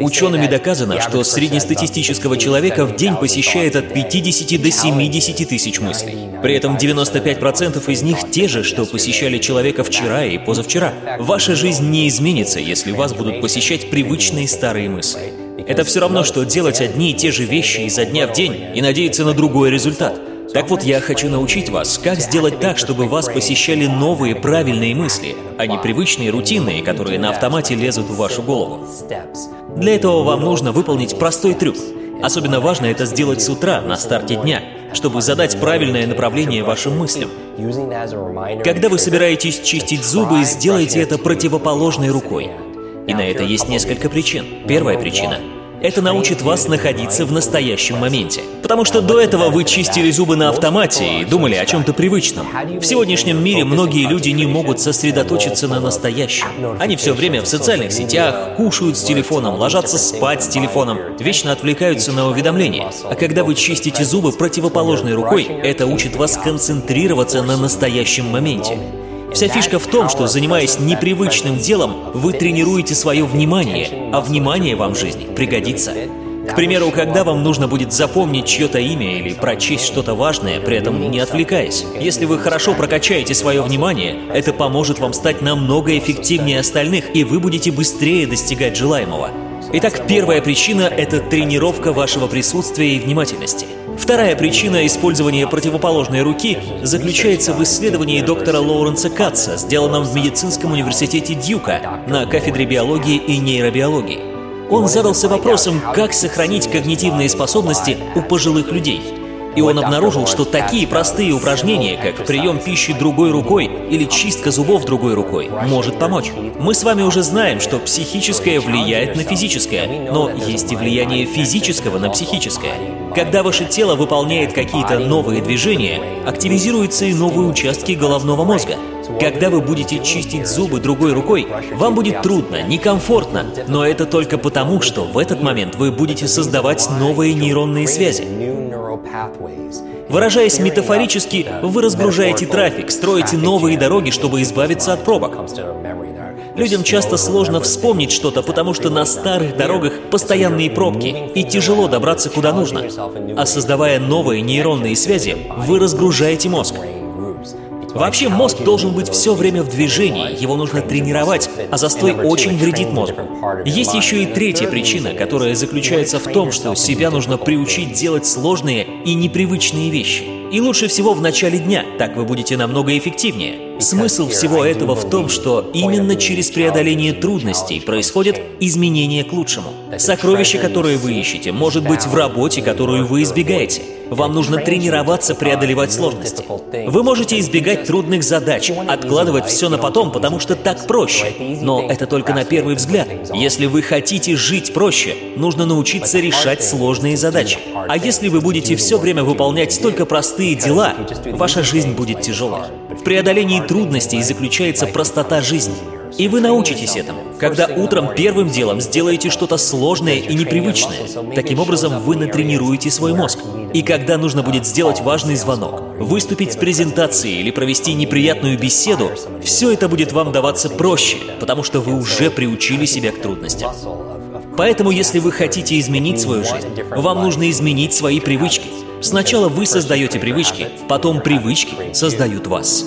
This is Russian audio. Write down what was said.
Учеными доказано, что среднестатистического человека в день посещает от 50 до 70 тысяч мыслей. При этом 95% из них те же, что посещали человека вчера и позавчера. Ваша жизнь не изменится, если вас будут посещать привычные старые мысли. Это все равно, что делать одни и те же вещи изо дня в день и надеяться на другой результат. Так вот, я хочу научить вас, как сделать так, чтобы вас посещали новые правильные мысли, а не привычные рутинные, которые на автомате лезут в вашу голову. Для этого вам нужно выполнить простой трюк. Особенно важно это сделать с утра, на старте дня, чтобы задать правильное направление вашим мыслям. Когда вы собираетесь чистить зубы, сделайте это противоположной рукой. И на это есть несколько причин. Первая причина это научит вас находиться в настоящем моменте. Потому что до этого вы чистили зубы на автомате и думали о чем-то привычном. В сегодняшнем мире многие люди не могут сосредоточиться на настоящем. Они все время в социальных сетях, кушают с телефоном, ложатся спать с телефоном, вечно отвлекаются на уведомления. А когда вы чистите зубы противоположной рукой, это учит вас концентрироваться на настоящем моменте. Вся фишка в том, что занимаясь непривычным делом, вы тренируете свое внимание, а внимание вам в жизни пригодится. К примеру, когда вам нужно будет запомнить чье-то имя или прочесть что-то важное, при этом не отвлекаясь. Если вы хорошо прокачаете свое внимание, это поможет вам стать намного эффективнее остальных, и вы будете быстрее достигать желаемого. Итак, первая причина — это тренировка вашего присутствия и внимательности — Вторая причина использования противоположной руки заключается в исследовании доктора Лоуренса Катца, сделанном в медицинском университете Дьюка на кафедре биологии и нейробиологии. Он задался вопросом, как сохранить когнитивные способности у пожилых людей – и он обнаружил, что такие простые упражнения, как прием пищи другой рукой или чистка зубов другой рукой, может помочь. Мы с вами уже знаем, что психическое влияет на физическое, но есть и влияние физического на психическое. Когда ваше тело выполняет какие-то новые движения, активизируются и новые участки головного мозга. Когда вы будете чистить зубы другой рукой, вам будет трудно, некомфортно, но это только потому, что в этот момент вы будете создавать новые нейронные связи. Выражаясь метафорически, вы разгружаете трафик, строите новые дороги, чтобы избавиться от пробок. Людям часто сложно вспомнить что-то, потому что на старых дорогах постоянные пробки, и тяжело добраться куда нужно. А создавая новые нейронные связи, вы разгружаете мозг. Вообще мозг должен быть все время в движении, его нужно тренировать, а застой очень вредит мозгу. Есть еще и третья причина, которая заключается в том, что себя нужно приучить делать сложные и непривычные вещи. И лучше всего в начале дня, так вы будете намного эффективнее. Смысл всего этого в том, что именно через преодоление трудностей происходят изменения к лучшему. Сокровище, которое вы ищете, может быть в работе, которую вы избегаете. Вам нужно тренироваться преодолевать сложности. Вы можете избегать трудных задач, откладывать все на потом, потому что так проще. Но это только на первый взгляд. Если вы хотите жить проще, нужно научиться решать сложные задачи. А если вы будете все время выполнять только простые дела, ваша жизнь будет тяжелой. В преодолении трудностей заключается простота жизни. И вы научитесь этому, когда утром первым делом сделаете что-то сложное и непривычное. Таким образом, вы натренируете свой мозг. И когда нужно будет сделать важный звонок, выступить с презентацией или провести неприятную беседу, все это будет вам даваться проще, потому что вы уже приучили себя к трудностям. Поэтому, если вы хотите изменить свою жизнь, вам нужно изменить свои привычки – Сначала вы создаете привычки, потом привычки создают вас.